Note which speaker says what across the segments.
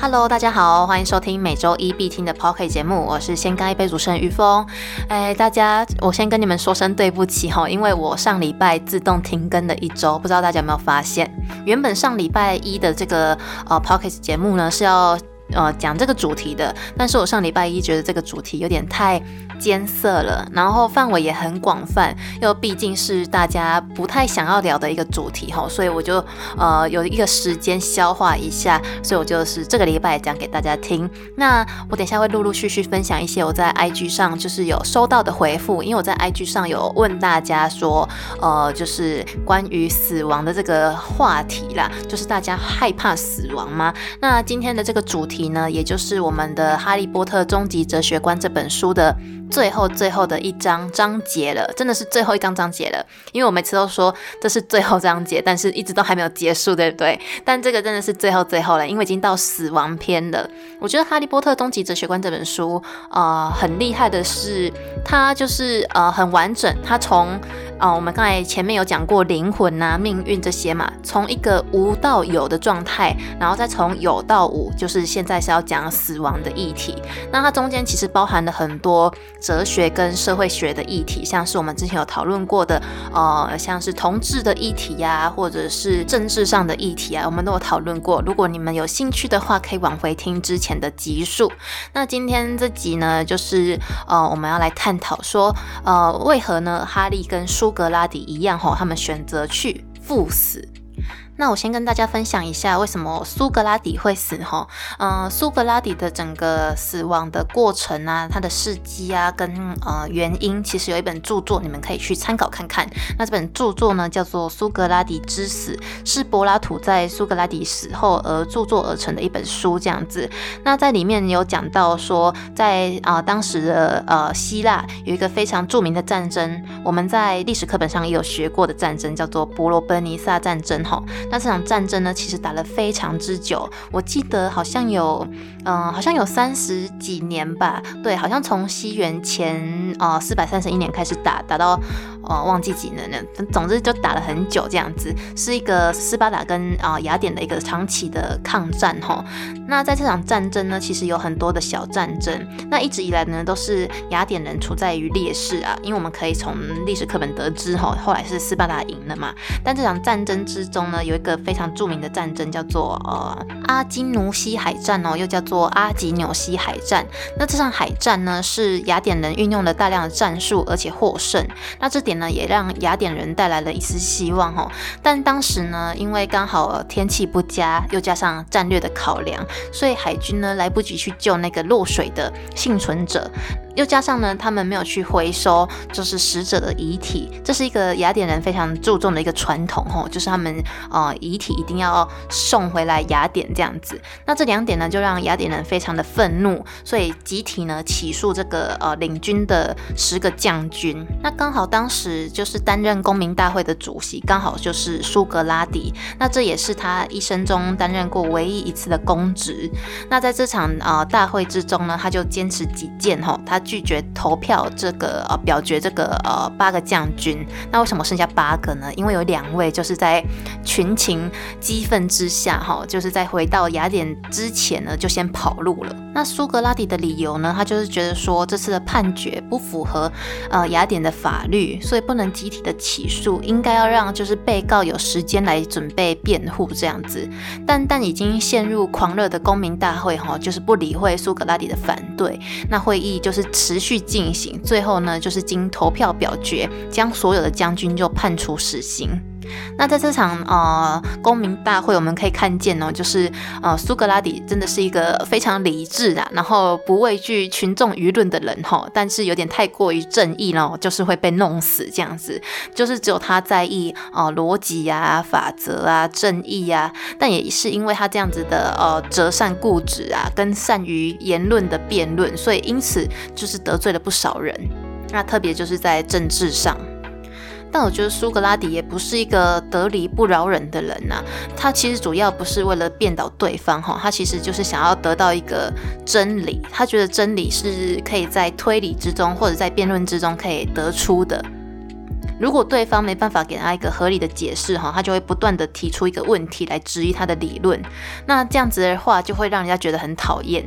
Speaker 1: Hello，大家好，欢迎收听每周一必听的 Pocket 节目，我是先干一杯主持人于峰。哎，大家，我先跟你们说声对不起哈，因为我上礼拜自动停更了一周，不知道大家有没有发现？原本上礼拜一的这个呃 Pocket 节目呢是要呃讲这个主题的，但是我上礼拜一觉得这个主题有点太。艰涩了，然后范围也很广泛，又毕竟是大家不太想要聊的一个主题哈，所以我就呃有一个时间消化一下，所以我就是这个礼拜讲给大家听。那我等下会陆陆续续分享一些我在 IG 上就是有收到的回复，因为我在 IG 上有问大家说，呃，就是关于死亡的这个话题啦，就是大家害怕死亡吗？那今天的这个主题题呢，也就是我们的《哈利波特终极哲学观》这本书的。最后最后的一章章节了，真的是最后一章章节了。因为我每次都说这是最后章节，但是一直都还没有结束，对不对？但这个真的是最后最后了，因为已经到死亡篇了。我觉得《哈利波特终极哲学观》这本书，呃，很厉害的是，它就是呃很完整，它从。啊，我们刚才前面有讲过灵魂呐、命运这些嘛，从一个无到有的状态，然后再从有到无，就是现在是要讲死亡的议题。那它中间其实包含了很多哲学跟社会学的议题，像是我们之前有讨论过的，呃，像是同志的议题呀，或者是政治上的议题啊，我们都有讨论过。如果你们有兴趣的话，可以往回听之前的集数。那今天这集呢，就是呃，我们要来探讨说，呃，为何呢，哈利跟苏格拉底一样吼，他们选择去赴死。那我先跟大家分享一下为什么苏格拉底会死哈，嗯，苏格拉底的整个死亡的过程啊，他的事迹啊，跟呃原因，其实有一本著作，你们可以去参考看看。那这本著作呢，叫做《苏格拉底之死》，是柏拉图在苏格拉底死后而著作而成的一本书，这样子。那在里面有讲到说，在啊当时的呃希腊有一个非常著名的战争，我们在历史课本上也有学过的战争，叫做伯罗奔尼撒战争哈。那这场战争呢，其实打了非常之久，我记得好像有，嗯，好像有三十几年吧。对，好像从西元前啊四百三十一年开始打，打到呃忘记几年了。总之就打了很久这样子，是一个斯巴达跟啊雅典的一个长期的抗战哈。那在这场战争呢，其实有很多的小战争。那一直以来呢，都是雅典人处在于劣势啊，因为我们可以从历史课本得知哈，后来是斯巴达赢了嘛。但这场战争之中呢，有一个非常著名的战争叫做呃阿金努西海战哦，又叫做阿吉纽西海战。那这场海战呢，是雅典人运用了大量的战术，而且获胜。那这点呢，也让雅典人带来了一丝希望哈。但当时呢，因为刚好天气不佳，又加上战略的考量，所以海军呢来不及去救那个落水的幸存者。又加上呢，他们没有去回收，就是死者的遗体，这是一个雅典人非常注重的一个传统吼，就是他们呃遗体一定要送回来雅典这样子。那这两点呢，就让雅典人非常的愤怒，所以集体呢起诉这个呃领军的十个将军。那刚好当时就是担任公民大会的主席，刚好就是苏格拉底。那这也是他一生中担任过唯一一次的公职。那在这场呃大会之中呢，他就坚持己见吼，他。拒绝投票这个呃表决这个呃八个将军，那为什么剩下八个呢？因为有两位就是在群情激愤之下哈，就是在回到雅典之前呢就先跑路了。那苏格拉底的理由呢，他就是觉得说这次的判决不符合呃雅典的法律，所以不能集体的起诉，应该要让就是被告有时间来准备辩护这样子。但但已经陷入狂热的公民大会哈，就是不理会苏格拉底的反对，那会议就是。持续进行，最后呢，就是经投票表决，将所有的将军就判处死刑。那在这场呃公民大会，我们可以看见呢，就是呃苏格拉底真的是一个非常理智啊，然后不畏惧群众舆论的人哈，但是有点太过于正义了，就是会被弄死这样子。就是只有他在意啊逻辑啊、法则啊、正义啊，但也是因为他这样子的呃折善固执啊，跟善于言论的辩论，所以因此就是得罪了不少人。那特别就是在政治上。但我觉得苏格拉底也不是一个得理不饶人的人呐，他其实主要不是为了辩倒对方哈，他其实就是想要得到一个真理，他觉得真理是可以在推理之中或者在辩论之中可以得出的。如果对方没办法给他一个合理的解释哈，他就会不断的提出一个问题来质疑他的理论。那这样子的话，就会让人家觉得很讨厌。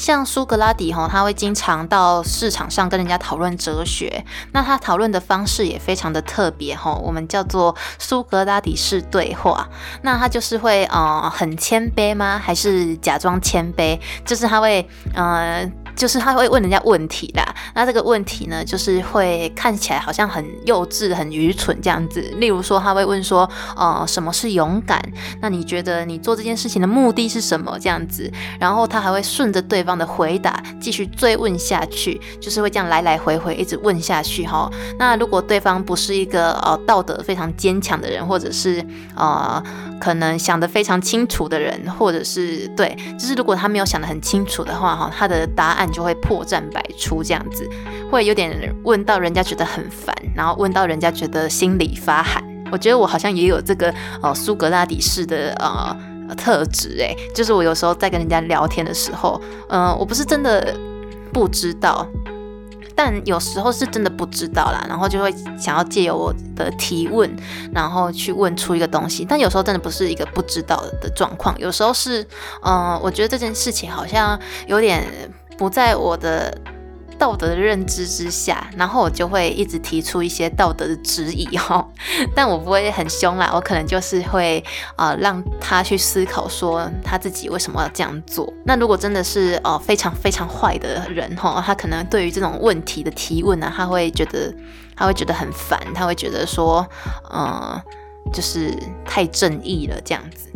Speaker 1: 像苏格拉底哈，他会经常到市场上跟人家讨论哲学。那他讨论的方式也非常的特别哈，我们叫做苏格拉底式对话。那他就是会呃很谦卑吗？还是假装谦卑？就是他会呃。就是他会问人家问题啦，那这个问题呢，就是会看起来好像很幼稚、很愚蠢这样子。例如说，他会问说，呃，什么是勇敢？那你觉得你做这件事情的目的是什么？这样子，然后他还会顺着对方的回答继续追问下去，就是会这样来来回回一直问下去哈。那如果对方不是一个呃道德非常坚强的人，或者是呃可能想得非常清楚的人，或者是对，就是如果他没有想得很清楚的话哈，他的答案。就会破绽百出，这样子会有点问到人家觉得很烦，然后问到人家觉得心里发寒。我觉得我好像也有这个呃苏格拉底式的呃特质，诶，就是我有时候在跟人家聊天的时候，嗯，我不是真的不知道。但有时候是真的不知道啦，然后就会想要借由我的提问，然后去问出一个东西。但有时候真的不是一个不知道的状况，有时候是，嗯，我觉得这件事情好像有点不在我的。道德的认知之下，然后我就会一直提出一些道德的质疑哈，但我不会很凶啦，我可能就是会啊让他去思考说他自己为什么要这样做。那如果真的是哦非常非常坏的人哈，他可能对于这种问题的提问呢，他会觉得他会觉得很烦，他会觉得说嗯就是太正义了这样子。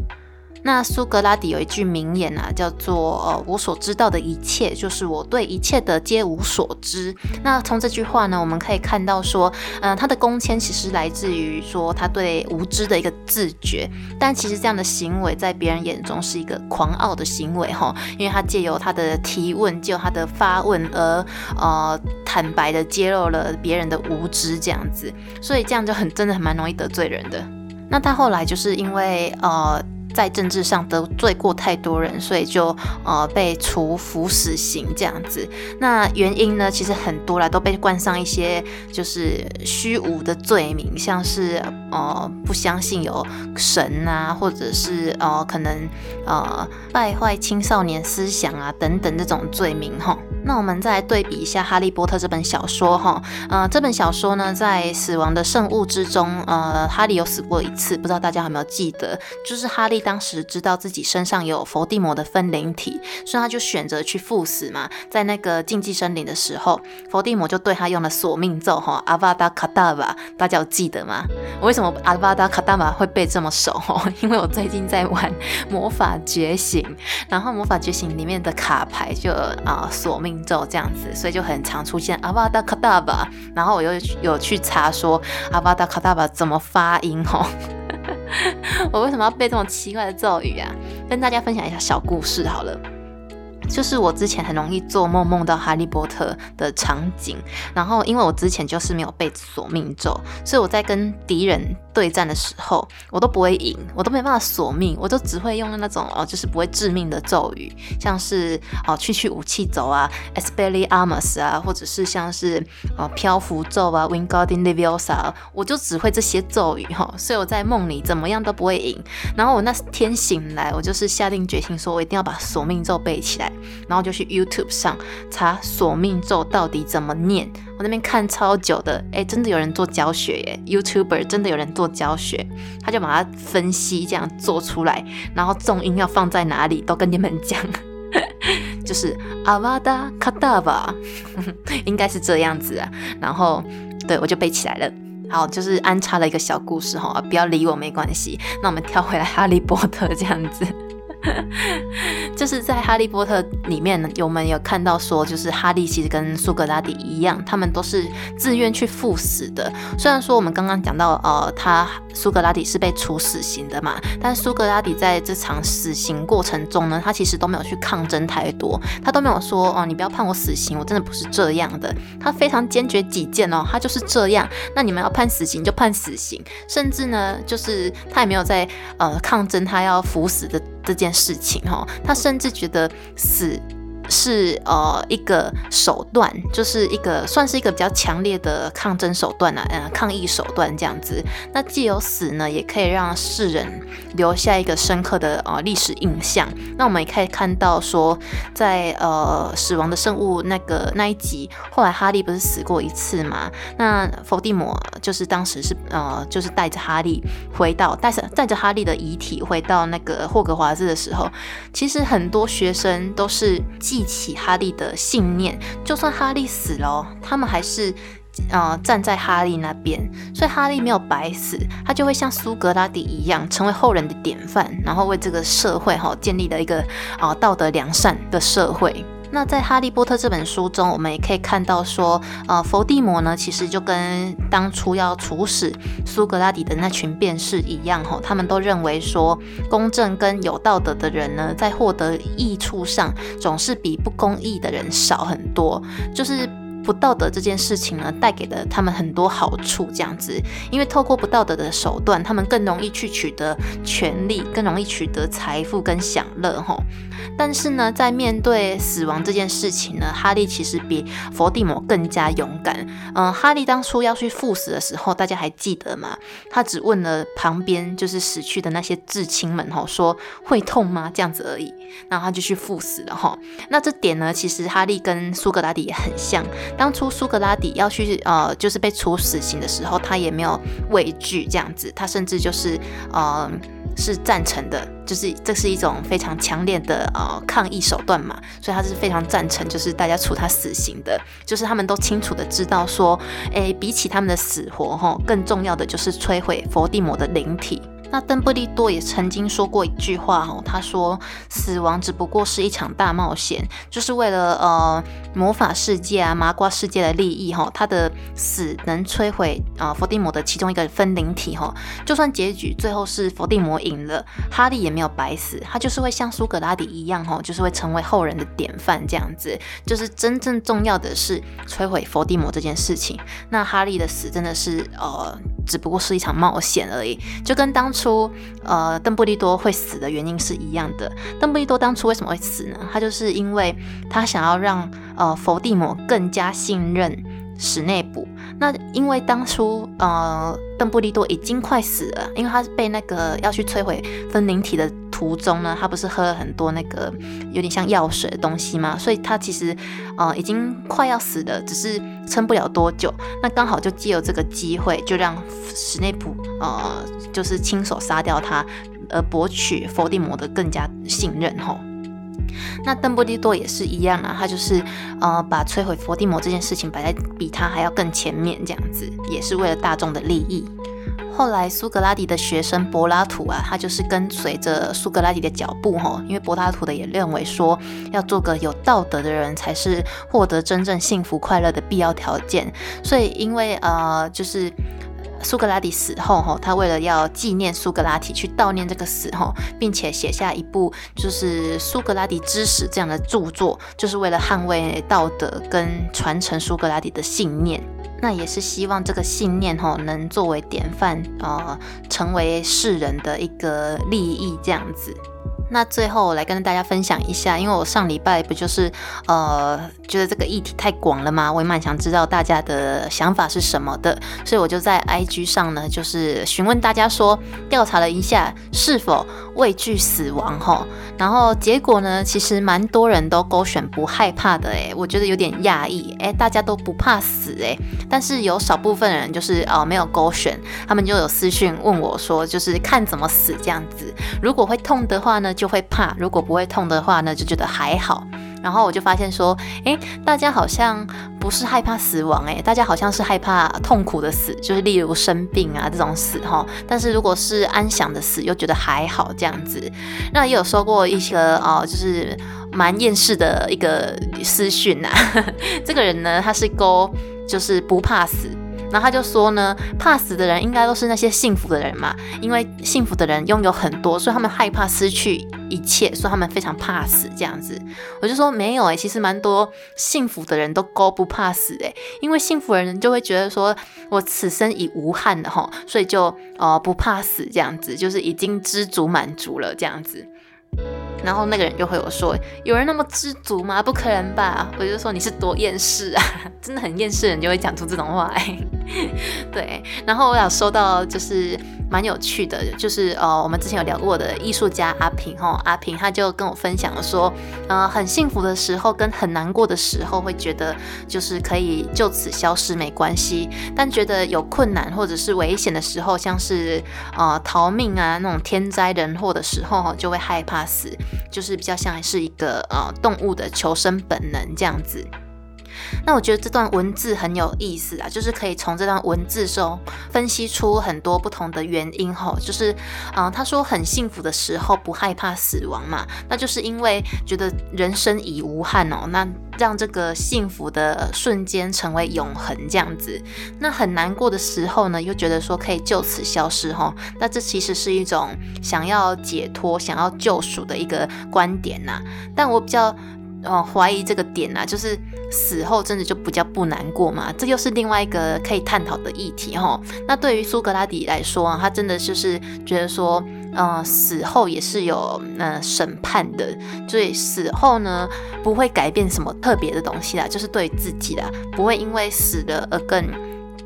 Speaker 1: 那苏格拉底有一句名言啊，叫做“呃，我所知道的一切，就是我对一切的皆无所知”。那从这句话呢，我们可以看到说，嗯，他的公谦其实来自于说他对无知的一个自觉。但其实这样的行为在别人眼中是一个狂傲的行为哈，因为他借由他的提问，借由他的发问而呃坦白的揭露了别人的无知这样子，所以这样就很真的很蛮容易得罪人的。那他后来就是因为呃。在政治上得罪过太多人，所以就呃被处服死刑这样子。那原因呢，其实很多啦，都被冠上一些就是虚无的罪名，像是呃不相信有神啊，或者是呃可能呃败坏青少年思想啊等等这种罪名哈。那我们再来对比一下《哈利波特》这本小说哈，呃这本小说呢，在死亡的圣物之中，呃哈利有死过一次，不知道大家有没有记得，就是哈利。当时知道自己身上有伏地魔的分灵体，所以他就选择去赴死嘛。在那个禁忌森林的时候，伏地魔就对他用了索命咒哈，阿瓦达卡达巴，大家有记得吗？为什么阿巴达卡达巴会背这么熟哦？因为我最近在玩魔法觉醒，然后魔法觉醒里面的卡牌就啊索命咒这样子，所以就很常出现阿巴达卡达巴。然后我又有去查说阿巴达卡达巴怎么发音哦。我为什么要背这种奇怪的咒语啊？跟大家分享一下小故事好了。就是我之前很容易做梦，梦到哈利波特的场景，然后因为我之前就是没有背索命咒，所以我在跟敌人对战的时候，我都不会赢，我都没办法索命，我就只会用那种哦，就是不会致命的咒语，像是哦去去武器走啊 e s p e l i Armus 啊，或者是像是哦漂浮咒啊，Wingardium Leviosa，我就只会这些咒语哈，所以我在梦里怎么样都不会赢。然后我那天醒来，我就是下定决心说，我一定要把索命咒背起来。然后就去 YouTube 上查索命咒到底怎么念，我那边看超久的，哎，真的有人做教学耶，YouTuber 真的有人做教学，他就把它分析这样做出来，然后重音要放在哪里都跟你们讲，就是阿瓦达卡达吧，应该是这样子啊，然后对我就背起来了，好，就是安插了一个小故事哈，不要理我没关系，那我们跳回来哈利波特这样子。就是在《哈利波特》里面呢，我们有看到说，就是哈利其实跟苏格拉底一样，他们都是自愿去赴死的。虽然说我们刚刚讲到，呃，他苏格拉底是被处死刑的嘛，但苏格拉底在这场死刑过程中呢，他其实都没有去抗争太多，他都没有说，哦，你不要判我死刑，我真的不是这样的。他非常坚决己见哦，他就是这样。那你们要判死刑就判死刑，甚至呢，就是他也没有在呃抗争他要服死的。这件事情哈，他甚至觉得死是呃一个手段，就是一个算是一个比较强烈的抗争手段啊，呃，抗议手段这样子。那既有死呢，也可以让世人留下一个深刻的呃历史印象。那我们也可以看到说，在呃死亡的圣物那个那一集，后来哈利不是死过一次嘛？那伏地魔就是当时是呃就是带着哈利回到带着带着哈利的遗体回到那个霍格华兹的时候，其实很多学生都是。一起哈利的信念，就算哈利死了，他们还是呃站在哈利那边，所以哈利没有白死，他就会像苏格拉底一样，成为后人的典范，然后为这个社会哈建立了一个啊道德良善的社会。那在《哈利波特》这本书中，我们也可以看到说，呃，伏地魔呢，其实就跟当初要处死苏格拉底的那群辩士一样，吼，他们都认为说，公正跟有道德的人呢，在获得益处上，总是比不公义的人少很多，就是。不道德这件事情呢，带给了他们很多好处，这样子，因为透过不道德的手段，他们更容易去取得权利，更容易取得财富跟享乐，吼。但是呢，在面对死亡这件事情呢，哈利其实比伏地魔更加勇敢。嗯，哈利当初要去赴死的时候，大家还记得吗？他只问了旁边就是死去的那些至亲们，吼，说会痛吗？这样子而已，然后他就去赴死了，吼。那这点呢，其实哈利跟苏格拉底也很像。当初苏格拉底要去呃，就是被处死刑的时候，他也没有畏惧这样子，他甚至就是呃是赞成的，就是这是一种非常强烈的呃抗议手段嘛，所以他是非常赞成，就是大家处他死刑的，就是他们都清楚的知道说，诶，比起他们的死活哈，更重要的就是摧毁伏地魔的灵体。那邓布利多也曾经说过一句话哦，他说：“死亡只不过是一场大冒险，就是为了呃魔法世界啊麻瓜世界的利益哈。他的死能摧毁啊伏地魔的其中一个分灵体哈。就算结局最后是伏地魔赢了，哈利也没有白死，他就是会像苏格拉底一样哈，就是会成为后人的典范这样子。就是真正重要的是摧毁伏地魔这件事情。那哈利的死真的是呃。”只不过是一场冒险而已，就跟当初呃邓布利多会死的原因是一样的。邓布利多当初为什么会死呢？他就是因为他想要让呃伏地魔更加信任史内布。那因为当初呃邓布利多已经快死了，因为他是被那个要去摧毁分灵体的。途中呢，他不是喝了很多那个有点像药水的东西吗？所以他其实呃已经快要死了，只是撑不了多久。那刚好就借由这个机会，就让史内普呃就是亲手杀掉他，而博取伏地魔的更加信任吼。那邓布利多也是一样啊，他就是呃把摧毁伏地魔这件事情摆在比他还要更前面，这样子也是为了大众的利益。后来苏格拉底的学生柏拉图啊，他就是跟随着苏格拉底的脚步哈，因为柏拉图的也认为说，要做个有道德的人才是获得真正幸福快乐的必要条件。所以因为呃，就是苏格拉底死后哈，他为了要纪念苏格拉底，去悼念这个死后，并且写下一部就是苏格拉底之死这样的著作，就是为了捍卫道德跟传承苏格拉底的信念。那也是希望这个信念吼能作为典范，呃，成为世人的一个利益这样子。那最后我来跟大家分享一下，因为我上礼拜不就是呃觉得这个议题太广了吗？我也蛮想知道大家的想法是什么的，所以我就在 IG 上呢，就是询问大家说，调查了一下是否畏惧死亡哈，然后结果呢，其实蛮多人都勾选不害怕的诶，我觉得有点讶异诶，大家都不怕死诶，但是有少部分人就是哦没有勾选，他们就有私讯问我说，就是看怎么死这样子，如果会痛的话呢？就会怕，如果不会痛的话呢，就觉得还好。然后我就发现说，诶，大家好像不是害怕死亡，诶，大家好像是害怕痛苦的死，就是例如生病啊这种死哈。但是如果是安详的死，又觉得还好这样子。那也有收过一些哦，就是蛮厌世的一个私讯呐。这个人呢，他是勾，就是不怕死。然后他就说呢，怕死的人应该都是那些幸福的人嘛，因为幸福的人拥有很多，所以他们害怕失去一切，所以他们非常怕死这样子。我就说没有诶，其实蛮多幸福的人都高不怕死诶，因为幸福的人就会觉得说我此生已无憾的哈，所以就呃不怕死这样子，就是已经知足满足了这样子。然后那个人就会有说，有人那么知足吗？不可能吧！我就说你是多厌世啊，真的很厌世人就会讲出这种话。对，然后我想收到就是蛮有趣的，就是呃，我们之前有聊过的艺术家阿平哈，阿平他就跟我分享了说，呃，很幸福的时候跟很难过的时候会觉得就是可以就此消失没关系，但觉得有困难或者是危险的时候，像是呃逃命啊那种天灾人祸的时候就会害怕死。就是比较像是一个呃动物的求生本能这样子。那我觉得这段文字很有意思啊，就是可以从这段文字中分析出很多不同的原因吼。就是嗯，他说很幸福的时候不害怕死亡嘛，那就是因为觉得人生已无憾哦。那让这个幸福的瞬间成为永恒这样子。那很难过的时候呢，又觉得说可以就此消失吼。那这其实是一种想要解脱、想要救赎的一个观点呐。但我比较呃怀疑这个点啊，就是死后真的就比较不难过嘛？这又是另外一个可以探讨的议题哈。那对于苏格拉底来说啊，他真的就是觉得说。呃，死后也是有呃审判的，所以死后呢不会改变什么特别的东西啦，就是对自己啦，不会因为死了而更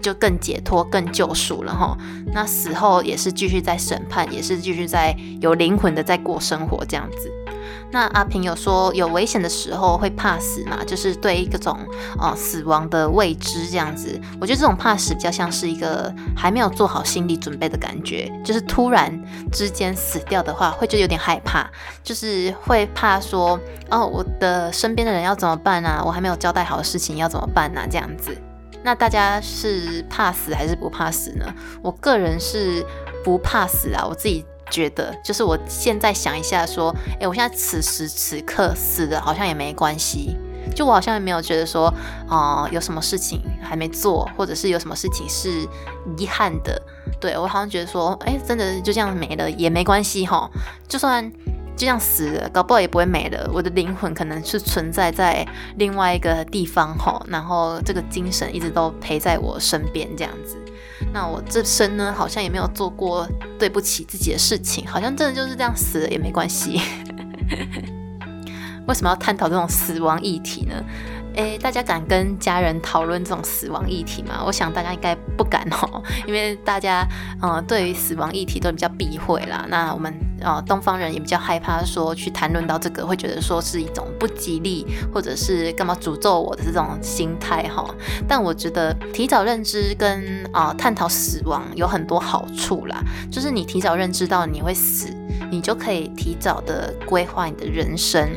Speaker 1: 就更解脱、更救赎了哈。那死后也是继续在审判，也是继续在有灵魂的在过生活这样子。那阿平有说有危险的时候会怕死嘛？就是对各种呃死亡的未知这样子。我觉得这种怕死比较像是一个还没有做好心理准备的感觉，就是突然之间死掉的话，会觉得有点害怕，就是会怕说哦，我的身边的人要怎么办啊？我还没有交代好的事情要怎么办啊？这样子。那大家是怕死还是不怕死呢？我个人是不怕死啊，我自己。觉得就是我现在想一下，说，哎，我现在此时此刻死的好像也没关系，就我好像也没有觉得说，啊，有什么事情还没做，或者是有什么事情是遗憾的，对我好像觉得说，哎，真的就这样没了也没关系哈，就算就像死了，搞不好也不会没了，我的灵魂可能是存在在另外一个地方哈，然后这个精神一直都陪在我身边这样子。那我这生呢，好像也没有做过对不起自己的事情，好像真的就是这样死了也没关系。为什么要探讨这种死亡议题呢？诶，大家敢跟家人讨论这种死亡议题吗？我想大家应该不敢哦，因为大家呃对于死亡议题都比较避讳啦。那我们呃东方人也比较害怕说去谈论到这个，会觉得说是一种不吉利，或者是干嘛诅咒我的这种心态哈。但我觉得提早认知跟啊探讨死亡有很多好处啦，就是你提早认知到你会死，你就可以提早的规划你的人生。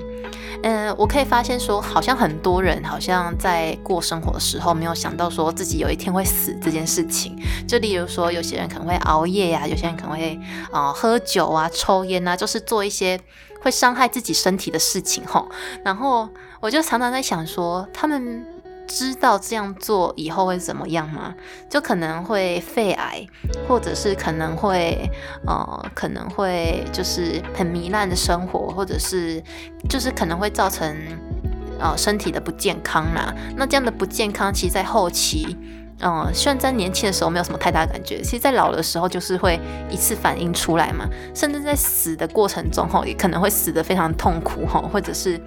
Speaker 1: 嗯，我可以发现说，好像很多人好像在过生活的时候，没有想到说自己有一天会死这件事情。就例如说，有些人可能会熬夜呀，有些人可能会啊喝酒啊、抽烟啊，就是做一些会伤害自己身体的事情吼。然后我就常常在想说，他们。知道这样做以后会怎么样吗？就可能会肺癌，或者是可能会呃，可能会就是很糜烂的生活，或者是就是可能会造成呃身体的不健康啦。那这样的不健康，其实在后期，嗯，虽然在年轻的时候没有什么太大感觉，其实在老的时候就是会一次反应出来嘛。甚至在死的过程中，吼，也可能会死得非常痛苦，吼，或者是。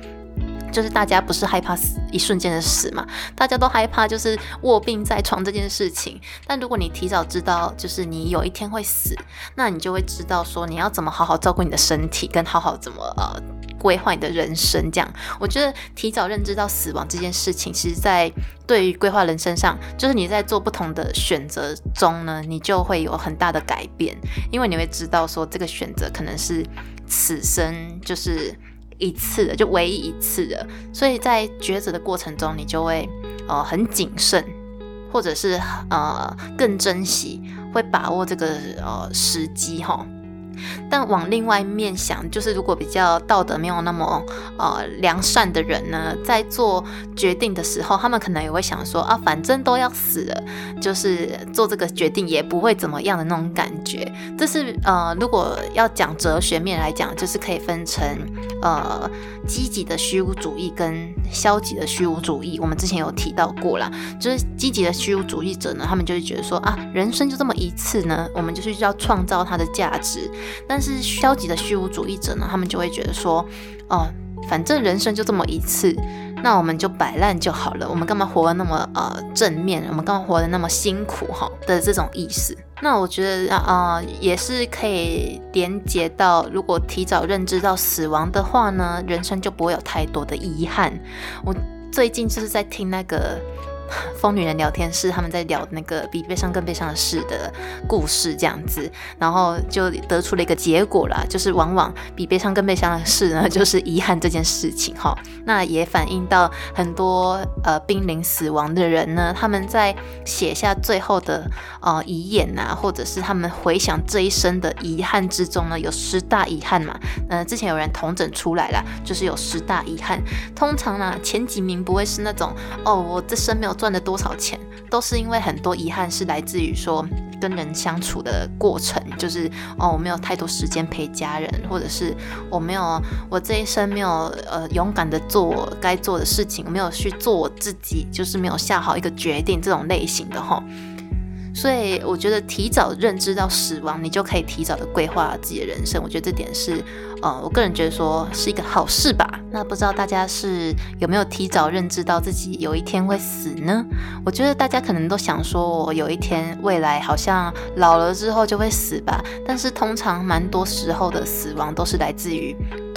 Speaker 1: 就是大家不是害怕死一瞬间的死嘛？大家都害怕就是卧病在床这件事情。但如果你提早知道，就是你有一天会死，那你就会知道说你要怎么好好照顾你的身体，跟好好怎么呃规划你的人生。这样，我觉得提早认知到死亡这件事情，其实在对于规划人生上，就是你在做不同的选择中呢，你就会有很大的改变，因为你会知道说这个选择可能是此生就是。一次的，就唯一一次的，所以在抉择的过程中，你就会呃很谨慎，或者是呃更珍惜，会把握这个呃时机哈。但往另外一面想，就是如果比较道德没有那么呃良善的人呢，在做决定的时候，他们可能也会想说啊，反正都要死了，就是做这个决定也不会怎么样的那种感觉。这是呃，如果要讲哲学面来讲，就是可以分成呃积极的虚无主义跟消极的虚无主义。我们之前有提到过啦，就是积极的虚无主义者呢，他们就会觉得说啊，人生就这么一次呢，我们就是要创造它的价值。但是消极的虚无主义者呢，他们就会觉得说，哦，反正人生就这么一次，那我们就摆烂就好了，我们干嘛活得那么呃正面，我们干嘛活得那么辛苦哈的这种意思。那我觉得啊，也是可以连接到，如果提早认知到死亡的话呢，人生就不会有太多的遗憾。我最近就是在听那个。疯女人聊天室，他们在聊那个比悲伤更悲伤的事的故事，这样子，然后就得出了一个结果啦，就是往往比悲伤更悲伤的事呢，就是遗憾这件事情哈。那也反映到很多呃濒临死亡的人呢，他们在写下最后的呃遗言呐，或者是他们回想这一生的遗憾之中呢，有十大遗憾嘛。呃，之前有人统整出来了，就是有十大遗憾。通常呢，前几名不会是那种哦，我这生没有。赚了多少钱，都是因为很多遗憾是来自于说跟人相处的过程，就是哦，我没有太多时间陪家人，或者是我没有我这一生没有呃勇敢的做该做的事情，没有去做我自己，就是没有下好一个决定这种类型的哈。所以我觉得提早认知到死亡，你就可以提早的规划自己的人生。我觉得这点是，呃，我个人觉得说是一个好事吧。那不知道大家是有没有提早认知到自己有一天会死呢？我觉得大家可能都想说，我有一天未来好像老了之后就会死吧。但是通常蛮多时候的死亡都是来自于。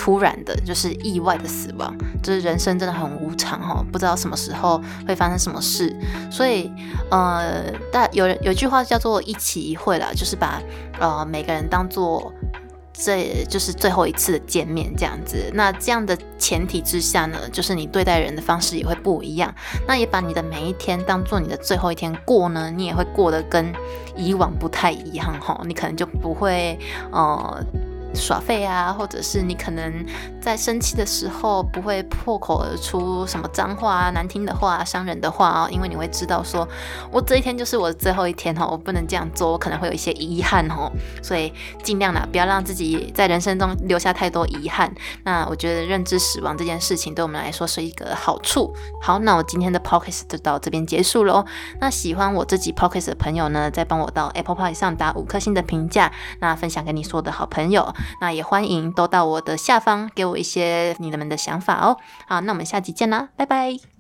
Speaker 1: 突然的，就是意外的死亡，就是人生真的很无常哈，不知道什么时候会发生什么事，所以呃，大有人有句话叫做一期一会啦，就是把呃每个人当做这就是最后一次的见面这样子。那这样的前提之下呢，就是你对待人的方式也会不一样。那也把你的每一天当做你的最后一天过呢，你也会过得跟以往不太一样哈，你可能就不会呃。耍废啊，或者是你可能在生气的时候不会破口而出什么脏话啊、难听的话啊、伤人的话啊，因为你会知道说，我这一天就是我最后一天哈，我不能这样做，我可能会有一些遗憾哈，所以尽量啦，不要让自己在人生中留下太多遗憾。那我觉得认知死亡这件事情对我们来说是一个好处。好，那我今天的 podcast 就到这边结束了。那喜欢我这集 podcast 的朋友呢，再帮我到 Apple Pay 上打五颗星的评价，那分享给你所有的好朋友。那也欢迎都到我的下方给我一些你们的想法哦。好，那我们下集见啦，拜拜。